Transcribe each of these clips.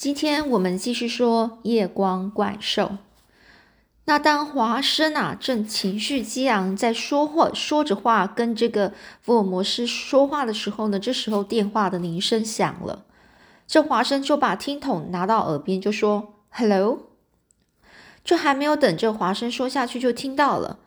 今天我们继续说夜光怪兽。那当华生啊正情绪激昂，在说话说着话，跟这个福尔摩斯说话的时候呢，这时候电话的铃声响了。这华生就把听筒拿到耳边，就说：“Hello。”就还没有等这华生说下去，就听到了：“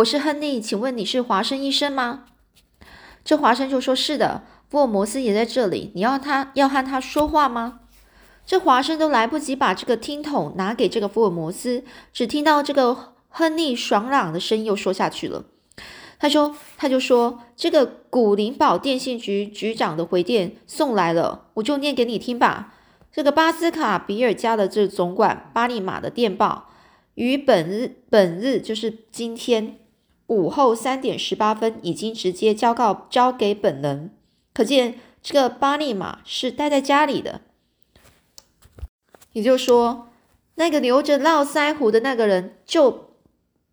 我是亨利，请问你是华生医生吗？”这华生就说：“是的，福尔摩斯也在这里，你要他要和他说话吗？”这华生都来不及把这个听筒拿给这个福尔摩斯，只听到这个亨利爽朗的声音又说下去了。他说：“他就说这个古灵堡电信局局长的回电送来了，我就念给你听吧。这个巴斯卡比尔家的这总管巴利马的电报，于本日本日就是今天午后三点十八分已经直接交告交给本人，可见这个巴利马是待在家里的。”也就是说，那个留着络腮胡的那个人就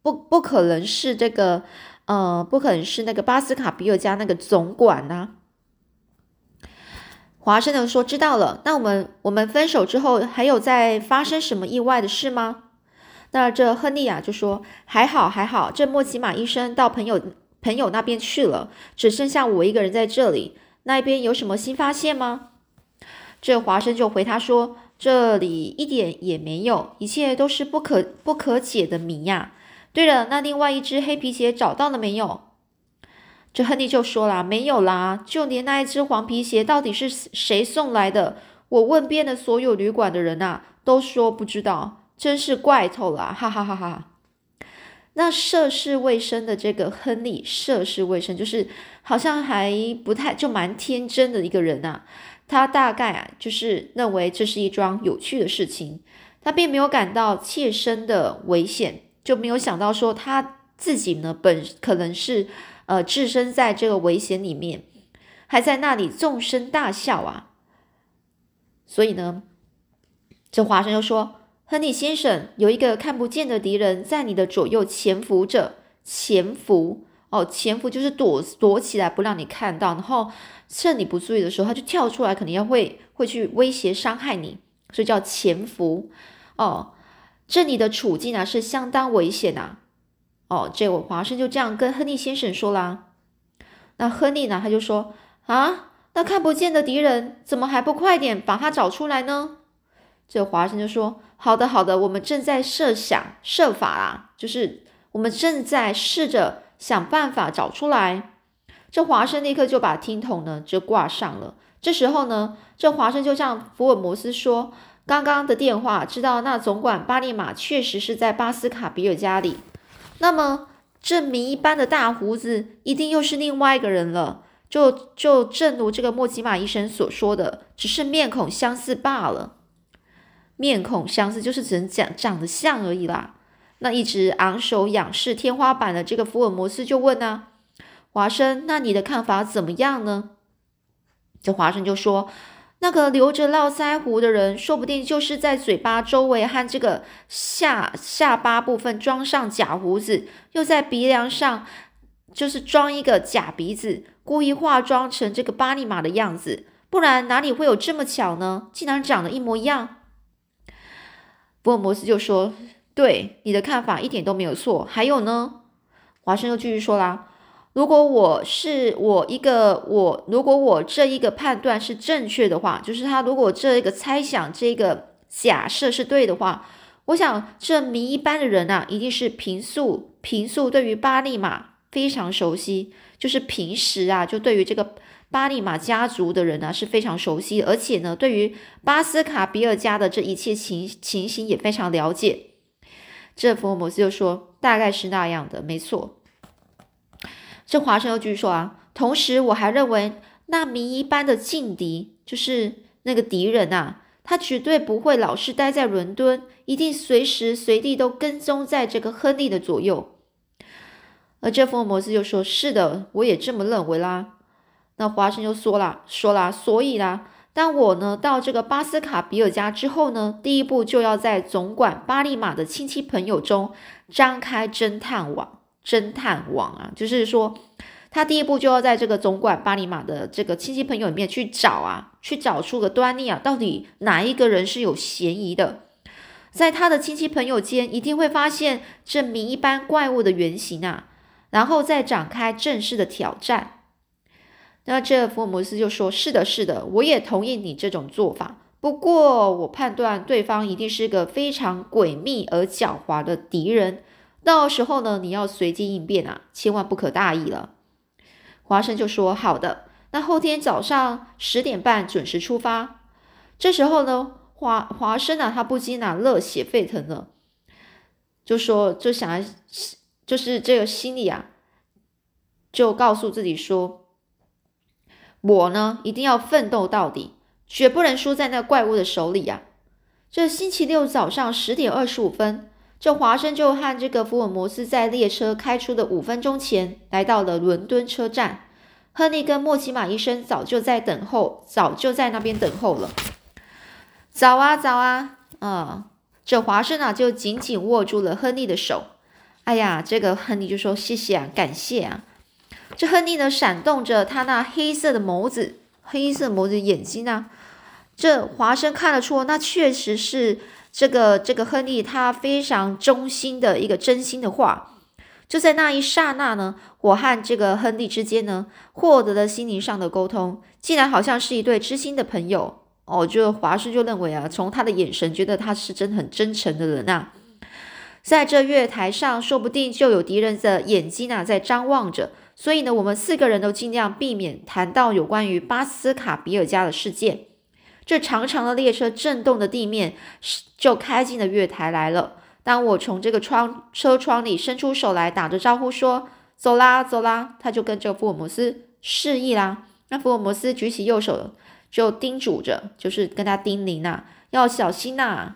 不不可能是这个，呃，不可能是那个巴斯卡比尔家那个总管呐。华生就说：“知道了。那我们我们分手之后还有再发生什么意外的事吗？”那这亨利亚就说：“还好还好，这莫奇马医生到朋友朋友那边去了，只剩下我一个人在这里。那边有什么新发现吗？”这华生就回他说。这里一点也没有，一切都是不可不可解的谜呀。对了，那另外一只黑皮鞋找到了没有？这亨利就说啦，没有啦，就连那一只黄皮鞋到底是谁送来的？我问遍了所有旅馆的人啊，都说不知道，真是怪透了，哈哈哈哈。那涉世未深的这个亨利，涉世未深，就是好像还不太就蛮天真的一个人啊。他大概啊，就是认为这是一桩有趣的事情，他并没有感到切身的危险，就没有想到说他自己呢本可能是呃置身在这个危险里面，还在那里纵声大笑啊。所以呢，这华生就说：“亨利先生，有一个看不见的敌人在你的左右潜伏着，潜伏。”哦，潜伏就是躲躲起来不让你看到，然后趁你不注意的时候，他就跳出来，肯定要会会去威胁伤害你，所以叫潜伏。哦，这里的处境啊是相当危险呐。哦，这位华生就这样跟亨利先生说啦。那亨利呢，他就说啊，那看不见的敌人怎么还不快点把他找出来呢？这华生就说，好的好的，我们正在设想设法啊，就是我们正在试着。想办法找出来。这华生立刻就把听筒呢就挂上了。这时候呢，这华生就向福尔摩斯说：“刚刚的电话知道那总管巴利马确实是在巴斯卡比尔家里。那么这谜一般的大胡子一定又是另外一个人了。就就正如这个莫吉马医生所说的，只是面孔相似罢了。面孔相似就是只能讲长得像而已啦。”那一直昂首仰视天花板的这个福尔摩斯就问呢，华生，那你的看法怎么样呢？这华生就说，那个留着络腮胡的人，说不定就是在嘴巴周围和这个下下巴部分装上假胡子，又在鼻梁上就是装一个假鼻子，故意化妆成这个巴尼马的样子，不然哪里会有这么巧呢？竟然长得一模一样。福尔摩斯就说。对你的看法一点都没有错。还有呢，华生又继续说啦：“如果我是我一个我，如果我这一个判断是正确的话，就是他如果这一个猜想、这个假设是对的话，我想这谜一般的人啊，一定是平素平素对于巴利马非常熟悉，就是平时啊，就对于这个巴利马家族的人呢是非常熟悉，而且呢，对于巴斯卡比尔家的这一切情情形也非常了解。”这福尔摩斯就说：“大概是那样的，没错。”这华生又继续说啊，同时我还认为那谜一般的劲敌，就是那个敌人啊，他绝对不会老是待在伦敦，一定随时随地都跟踪在这个亨利的左右。而这福尔摩斯就说：“是的，我也这么认为啦。”那华生又说啦：“说啦，所以啦。”当我呢到这个巴斯卡比尔家之后呢，第一步就要在总管巴利马的亲戚朋友中张开侦探网。侦探网啊，就是说他第一步就要在这个总管巴利马的这个亲戚朋友里面去找啊，去找出个端倪啊，到底哪一个人是有嫌疑的？在他的亲戚朋友间，一定会发现这谜一般怪物的原型啊，然后再展开正式的挑战。那这福尔摩斯就说：“是的，是的，我也同意你这种做法。不过，我判断对方一定是个非常诡秘而狡猾的敌人。到时候呢，你要随机应变啊，千万不可大意了。”华生就说：“好的，那后天早上十点半准时出发。”这时候呢，华华生啊，他不禁啊热血沸腾了，就说就想，就是这个心里啊，就告诉自己说：“我呢，一定要奋斗到底，绝不能输在那怪物的手里呀！”这星期六早上十点二十五分。这华生就和这个福尔摩斯在列车开出的五分钟前来到了伦敦车站。亨利跟莫奇马医生早就在等候，早就在那边等候了。早啊，早啊！嗯，这华生啊就紧紧握住了亨利的手。哎呀，这个亨利就说：“谢谢啊，感谢啊。”这亨利呢闪动着他那黑色的眸子，黑色眸子眼睛啊。这华生看得出，那确实是。这个这个亨利他非常忠心的一个真心的话，就在那一刹那呢，我和这个亨利之间呢，获得了心灵上的沟通，竟然好像是一对知心的朋友哦。就华生就认为啊，从他的眼神觉得他是真的很真诚的人呐。在这月台上，说不定就有敌人的眼睛啊在张望着，所以呢，我们四个人都尽量避免谈到有关于巴斯卡比尔家的事件。这长长的列车震动的地面就开进了月台来了。当我从这个窗车窗里伸出手来，打着招呼说：“走啦，走啦！”他就跟这个福尔摩斯示意啦。那福尔摩斯举起右手，就叮嘱着，就是跟他叮咛呐，要小心呐。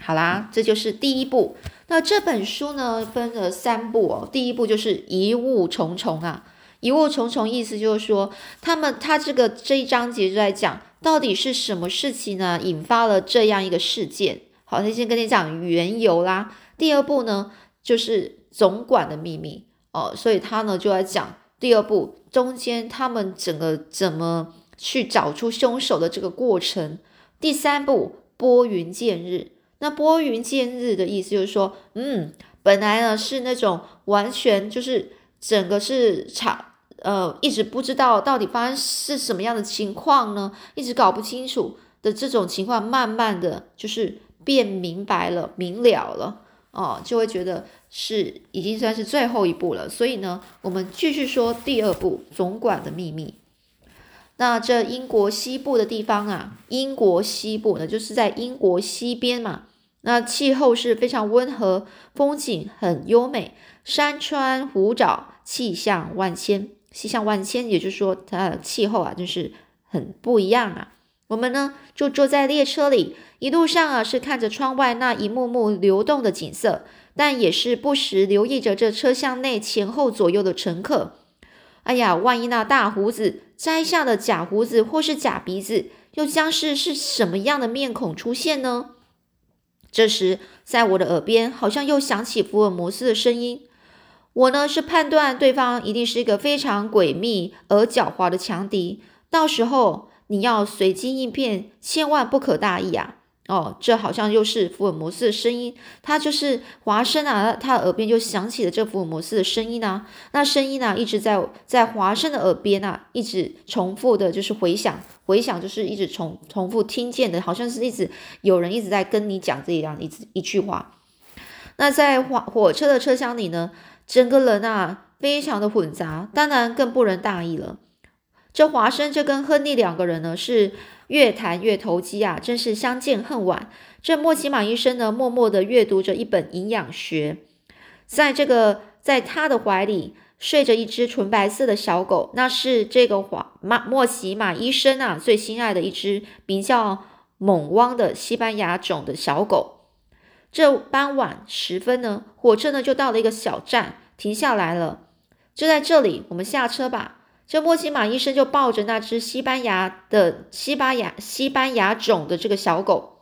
好啦，这就是第一步。那这本书呢，分了三步哦。第一步就是疑雾重重啊，疑雾重重意思就是说，他们他这个这一章节就在讲。到底是什么事情呢？引发了这样一个事件？好，那先跟你讲缘由啦。第二步呢，就是总管的秘密哦，所以他呢就在讲第二步中间他们整个怎么去找出凶手的这个过程。第三步拨云见日，那拨云见日的意思就是说，嗯，本来呢是那种完全就是整个是场。呃，一直不知道到底发生是什么样的情况呢？一直搞不清楚的这种情况，慢慢的就是变明白了、明了了哦，就会觉得是已经算是最后一步了。所以呢，我们继续说第二步，总管的秘密。那这英国西部的地方啊，英国西部呢，就是在英国西边嘛。那气候是非常温和，风景很优美，山川湖沼，气象万千。气象万千，也就是说，它的气候啊，就是很不一样啊。我们呢，就坐在列车里，一路上啊，是看着窗外那一幕幕流动的景色，但也是不时留意着这车厢内前后左右的乘客。哎呀，万一那大胡子摘下了假胡子或是假鼻子，又将是是什么样的面孔出现呢？这时，在我的耳边，好像又响起福尔摩斯的声音。我呢是判断对方一定是一个非常诡秘而狡猾的强敌，到时候你要随机应变，千万不可大意啊！哦，这好像又是福尔摩斯的声音，他就是华生啊，他耳边就响起了这福尔摩斯的声音啊，那声音呢一直在在华生的耳边啊，一直重复的，就是回响，回响就是一直重重复听见的，好像是一直有人一直在跟你讲这样一一句话。那在火火车的车厢里呢？整个人啊，非常的混杂，当然更不能大意了。这华生这跟亨利两个人呢，是越谈越投机啊，真是相见恨晚。这莫奇马医生呢，默默的阅读着一本营养学，在这个在他的怀里睡着一只纯白色的小狗，那是这个华马莫奇马医生啊最心爱的一只，名叫猛汪的西班牙种的小狗。这傍晚时分呢，火车呢就到了一个小站，停下来了。就在这里，我们下车吧。这莫奇马医生就抱着那只西班牙的西班牙西班牙种的这个小狗，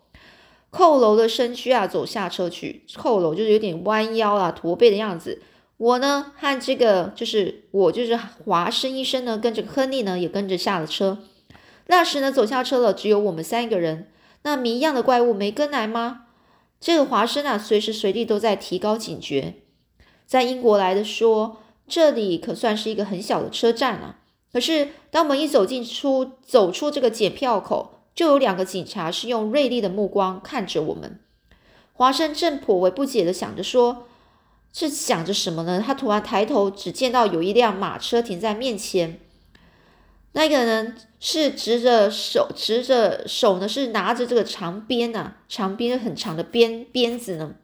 佝偻的身躯啊，走下车去。佝偻就是有点弯腰啊，驼背的样子。我呢和这个就是我就是华生医生呢，跟这个亨利呢也跟着下了车。那时呢走下车了，只有我们三个人。那谜一样的怪物没跟来吗？这个华生啊，随时随地都在提高警觉。在英国来的说，这里可算是一个很小的车站啊。可是当我们一走进出走出这个检票口，就有两个警察是用锐利的目光看着我们。华生正颇为不解的想着说。是想着什么呢？他突然抬头，只见到有一辆马车停在面前。那个人是执着手，执着手呢，是拿着这个长鞭啊，长鞭很长的鞭鞭子呢，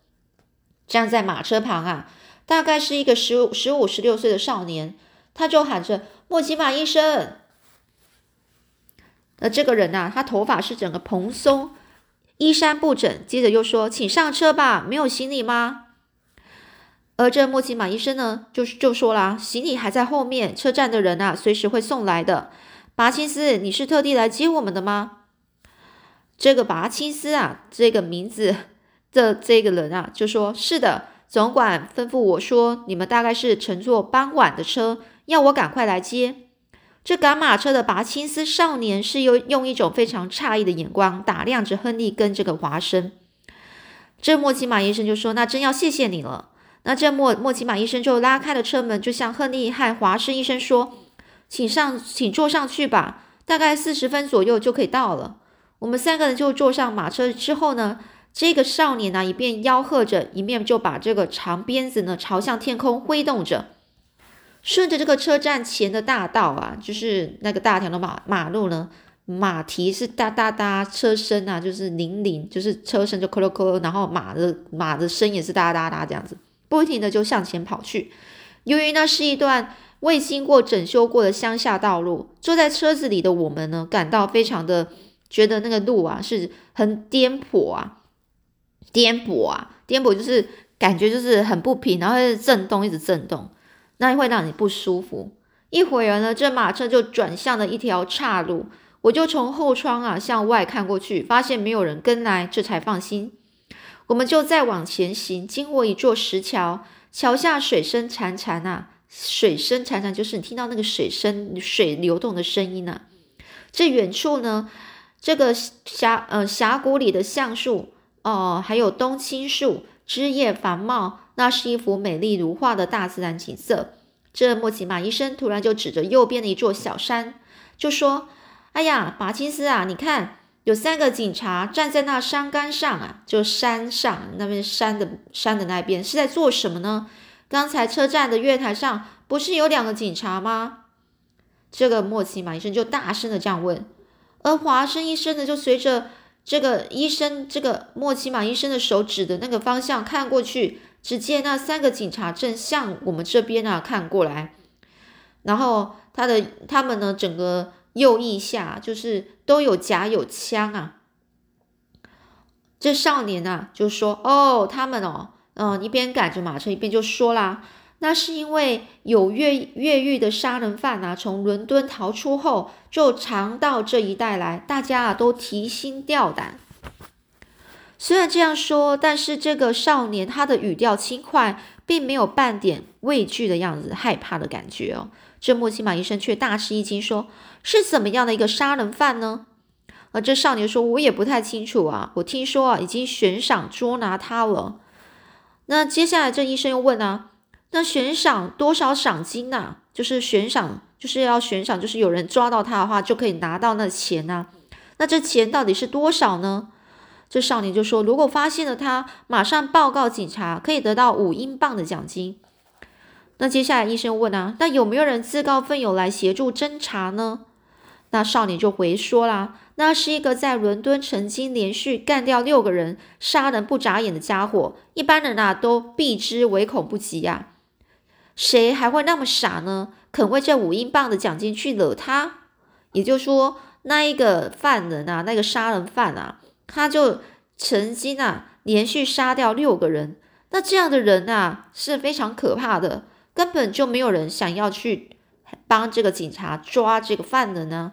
站在马车旁啊。大概是一个十五、十五、十六岁的少年，他就喊着：“莫奇马医生。”那这个人呐，他头发是整个蓬松，衣衫不整。接着又说：“请上车吧，没有行李吗？”而这莫奇马医生呢，就是就说啦，行李还在后面，车站的人啊，随时会送来的。拔青斯，你是特地来接我们的吗？这个拔青斯啊，这个名字的这个人啊，就说是的。总管吩咐我说，你们大概是乘坐傍晚的车，要我赶快来接。这赶马车的拔青丝少年是用用一种非常诧异的眼光打量着亨利跟这个华生。这莫奇马医生就说：“那真要谢谢你了。”那这莫莫奇马医生就拉开了车门，就向亨利和华生医生说：“请上，请坐上去吧，大概四十分左右就可以到了。”我们三个人就坐上马车之后呢，这个少年呢一边吆喝着，一面就把这个长鞭子呢朝向天空挥动着，顺着这个车站前的大道啊，就是那个大条的马马路呢，马蹄是哒哒哒，车身啊就是铃铃，就是车身就咯咯咯，然后马的马的声也是哒哒哒这样子。不停的就向前跑去，由于那是一段未经过整修过的乡下道路，坐在车子里的我们呢，感到非常的觉得那个路啊是很颠簸啊，颠簸啊，颠簸就是感觉就是很不平，然后一直震动，一直震动，那会让你不舒服。一会儿呢，这马车就转向了一条岔路，我就从后窗啊向外看过去，发现没有人跟来，这才放心。我们就再往前行，经过一座石桥，桥下水声潺潺啊，水声潺潺，就是你听到那个水声、水流动的声音啊。这远处呢，这个峡呃峡谷里的橡树哦，还有冬青树，枝叶繁茂，那是一幅美丽如画的大自然景色。这莫奇马医生突然就指着右边的一座小山，就说：“哎呀，马金斯啊，你看。”有三个警察站在那山杆上啊，就山上那边山的山的那边是在做什么呢？刚才车站的月台上不是有两个警察吗？这个莫奇马医生就大声的这样问，而华生医生呢就随着这个医生这个莫奇马医生的手指的那个方向看过去，只见那三个警察正向我们这边啊看过来，然后他的他们呢整个。右翼下就是都有甲有枪啊，这少年啊就说：“哦，他们哦，嗯，一边赶着马车一边就说啦，那是因为有越越狱的杀人犯啊，从伦敦逃出后就常到这一带来，大家啊都提心吊胆。虽然这样说，但是这个少年他的语调轻快，并没有半点畏惧的样子，害怕的感觉哦。这莫西马医生却大吃一惊，说。”是怎么样的一个杀人犯呢？而这少年说：“我也不太清楚啊，我听说啊，已经悬赏捉拿他了。”那接下来这医生又问啊：“那悬赏多少赏金呢？就是悬赏，就是要悬赏，就是有人抓到他的话，就可以拿到那钱呢？那这钱到底是多少呢？”这少年就说：“如果发现了他，马上报告警察，可以得到五英镑的奖金。”那接下来医生问啊：“那有没有人自告奋勇来协助侦查呢？”那少年就回说啦：“那是一个在伦敦曾经连续干掉六个人、杀人不眨眼的家伙，一般人啊都避之唯恐不及呀。谁还会那么傻呢？肯为这五英镑的奖金去惹他？也就是说，那一个犯人啊，那个杀人犯啊，他就曾经啊连续杀掉六个人。那这样的人啊是非常可怕的，根本就没有人想要去帮这个警察抓这个犯人呢。”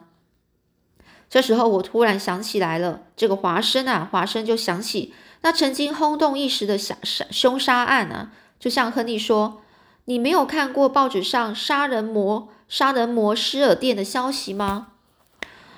这时候，我突然想起来了，这个华生啊，华生就想起那曾经轰动一时的杀杀凶杀案啊，就向亨利说：“你没有看过报纸上杀人魔杀人魔施尔店的消息吗？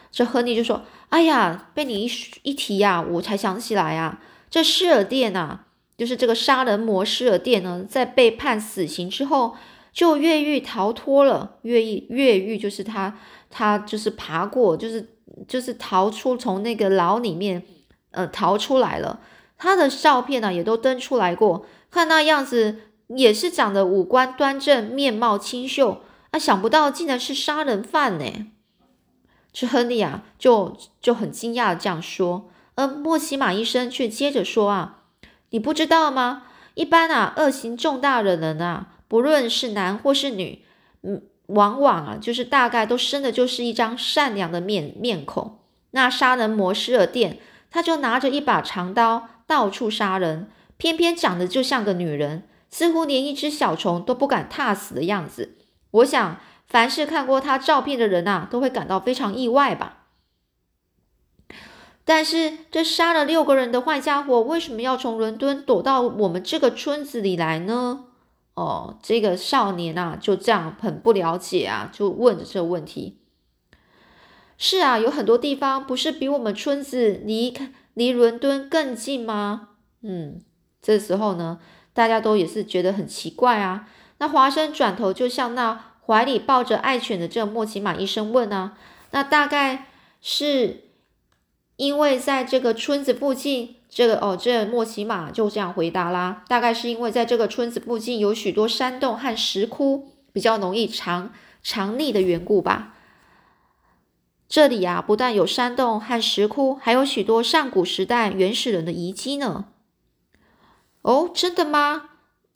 这亨利就说：“哎呀，被你一一提呀，我才想起来啊，这施尔店呐，就是这个杀人魔施尔店呢，在被判死刑之后，就越狱逃脱了。越狱越狱就是他他就是爬过，就是就是逃出从那个牢里面呃逃出来了。他的照片呢也都登出来过，看那样子。”也是长得五官端正，面貌清秀啊！想不到竟然是杀人犯呢！这亨利啊，就就很惊讶的这样说。而莫西马医生却接着说啊：“你不知道吗？一般啊，恶行重大的人啊，不论是男或是女，嗯，往往啊，就是大概都生的就是一张善良的面面孔。那杀人魔施尔店，他就拿着一把长刀到处杀人，偏偏长得就像个女人。”似乎连一只小虫都不敢踏死的样子。我想，凡是看过他照片的人啊，都会感到非常意外吧。但是，这杀了六个人的坏家伙，为什么要从伦敦躲到我们这个村子里来呢？哦，这个少年啊，就这样很不了解啊，就问着这个问题。是啊，有很多地方不是比我们村子离离伦敦更近吗？嗯，这时候呢？大家都也是觉得很奇怪啊。那华生转头就向那怀里抱着爱犬的这个莫奇马医生问啊，那大概是因为在这个村子附近，这个哦，这莫奇马就这样回答啦。大概是因为在这个村子附近有许多山洞和石窟，比较容易藏藏匿的缘故吧。这里啊，不但有山洞和石窟，还有许多上古时代原始人的遗迹呢。哦，真的吗？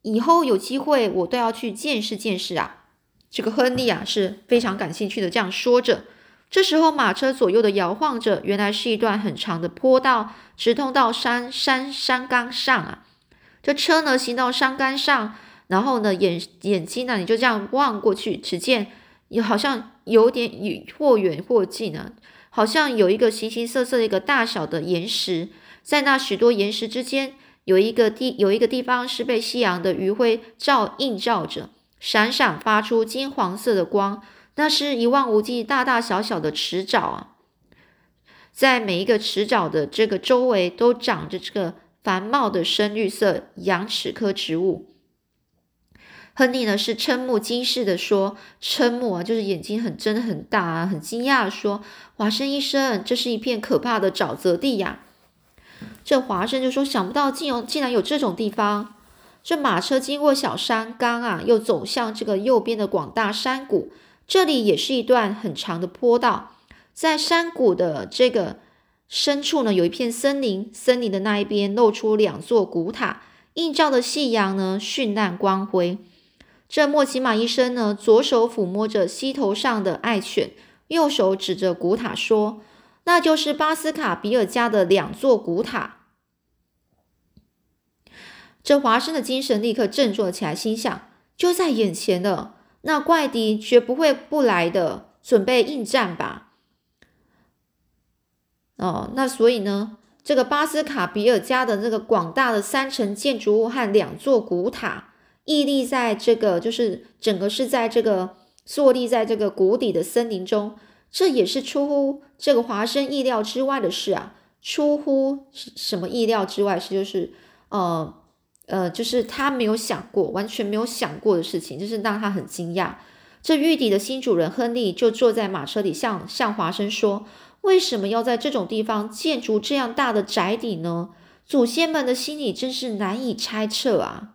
以后有机会我都要去见识见识啊！这个亨利啊是非常感兴趣的，这样说着。这时候马车左右的摇晃着，原来是一段很长的坡道，直通到山山山岗上啊。这车呢行到山岗上，然后呢眼眼睛呢你就这样望过去，只见有好像有点远或远或近啊，好像有一个形形色色的一个大小的岩石，在那许多岩石之间。有一个地，有一个地方是被夕阳的余晖照映照着，闪闪发出金黄色的光。那是一望无际、大大小小的池沼啊，在每一个池沼的这个周围都长着这个繁茂的深绿色羊齿科植物。亨利呢是瞠目惊视的说：“瞠目啊，就是眼睛很睁很大啊，很惊讶的说：华生医生，这是一片可怕的沼泽地呀！”这华生就说：“想不到竟有竟然有这种地方。”这马车经过小山岗啊，又走向这个右边的广大山谷。这里也是一段很长的坡道，在山谷的这个深处呢，有一片森林。森林的那一边露出两座古塔，映照的夕阳呢，绚烂光辉。这莫奇马医生呢，左手抚摸着膝头上的爱犬，右手指着古塔说。那就是巴斯卡比尔家的两座古塔。这华生的精神立刻振作起来，心想：就在眼前了，那怪敌绝不会不来的，准备应战吧。哦，那所以呢，这个巴斯卡比尔家的这个广大的三层建筑物和两座古塔，屹立在这个，就是整个是在这个坐立在这个谷底的森林中。这也是出乎这个华生意料之外的事啊！出乎什么意料之外是就是，呃呃，就是他没有想过，完全没有想过的事情，就是让他很惊讶。这玉底的新主人亨利就坐在马车里，向向华生说：“为什么要在这种地方建筑这样大的宅邸呢？祖先们的心里真是难以猜测啊！”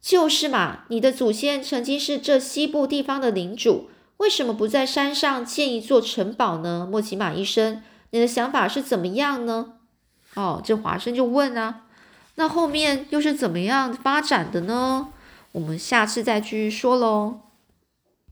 就是嘛，你的祖先曾经是这西部地方的领主。为什么不在山上建一座城堡呢？莫奇马医生，你的想法是怎么样呢？哦，这华生就问啊，那后面又是怎么样发展的呢？我们下次再继续说喽。